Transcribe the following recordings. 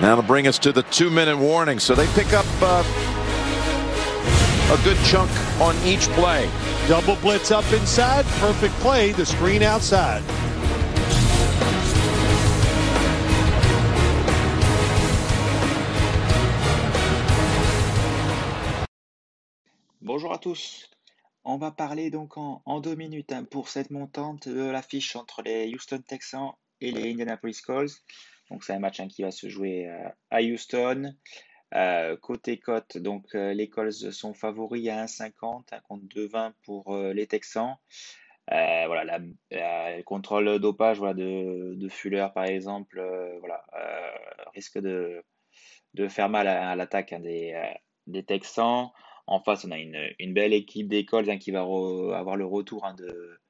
That'll bring us to the two-minute warning. So they pick up uh, a good chunk on each play. Double blitz up inside. Perfect play. The screen outside. Bonjour à tous. On va parler donc en, en deux minutes hein, pour cette montante de l'affiche entre les Houston Texans et les Indianapolis Colts. Donc c'est un match hein, qui va se jouer euh, à Houston. Euh, côté cote, donc euh, les Colts sont favoris à 1,50, un compte de 20 pour les Texans. voilà, le contrôle dopage voilà, de, de Fuller, par exemple, voilà, risque de, de faire mal à, l'attaque hein, des, des Texans. En face, on a une, une belle équipe des Colts hein, qui va avoir le retour de,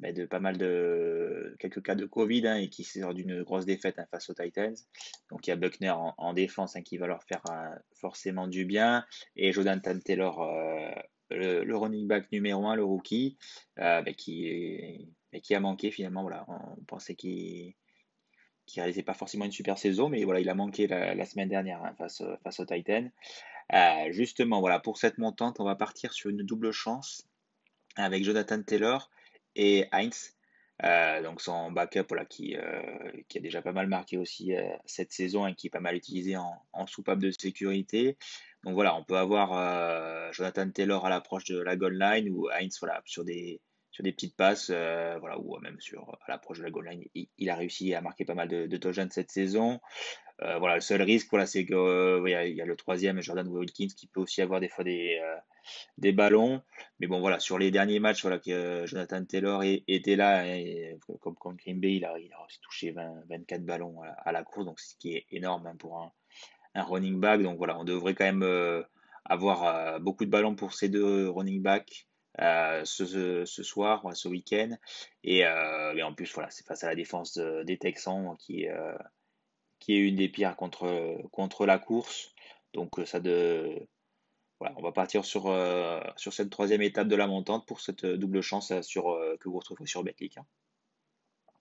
de pas mal de quelques cas de Covid hein, et qui sort d'une grosse défaite hein, face aux Titans. Donc il y a Buckner en, défense hein, qui va leur faire euh, forcément du bien et Jonathan Taylor, euh, le, running back numéro 1, le rookie, euh, qui, a manqué finalement. On pensait qu'il qui réalisait pas forcément une super saison, mais il a manqué la, semaine dernière face, aux Titans. justement, pour cette montante, on va partir sur une double chance avec Jonathan Taylor et Heinz. Euh, donc son backup qui, euh, qui a déjà pas mal marqué aussi euh, cette saison et qui est pas mal utilisé en, en, soupape de sécurité. Donc voilà, on peut avoir Jonathan Taylor à l'approche de la goal line ou Heinz voilà, sur, des, des petites passes, voilà, ou même sur, à l'approche de la goal line. Il, a réussi à marquer pas mal de, de cette saison. voilà, le seul risque, voilà, c'est qu'il il y, a le troisième, Jordan Wilkins, qui peut aussi avoir des fois des ballons. Mais bon, voilà, sur les derniers matchs, voilà, que euh, Jonathan Taylor était là, et, comme contre Green Bay, il a, aussi touché 24 ballons à, la course, donc ce qui est énorme hein, pour un, running back. Donc voilà, on devrait quand même euh, avoir euh, beaucoup de ballons pour ces deux running backs. Ce, ce, soir, ce week-end. Et, en plus, voilà, c'est face à la défense des Texans qui, qui est une des pires contre, contre la course. Donc ça de, voilà, on va partir sur, euh, sur cette troisième étape de la montante pour cette euh, double chance euh, sur, que vous retrouverez sur Betclic. Hein.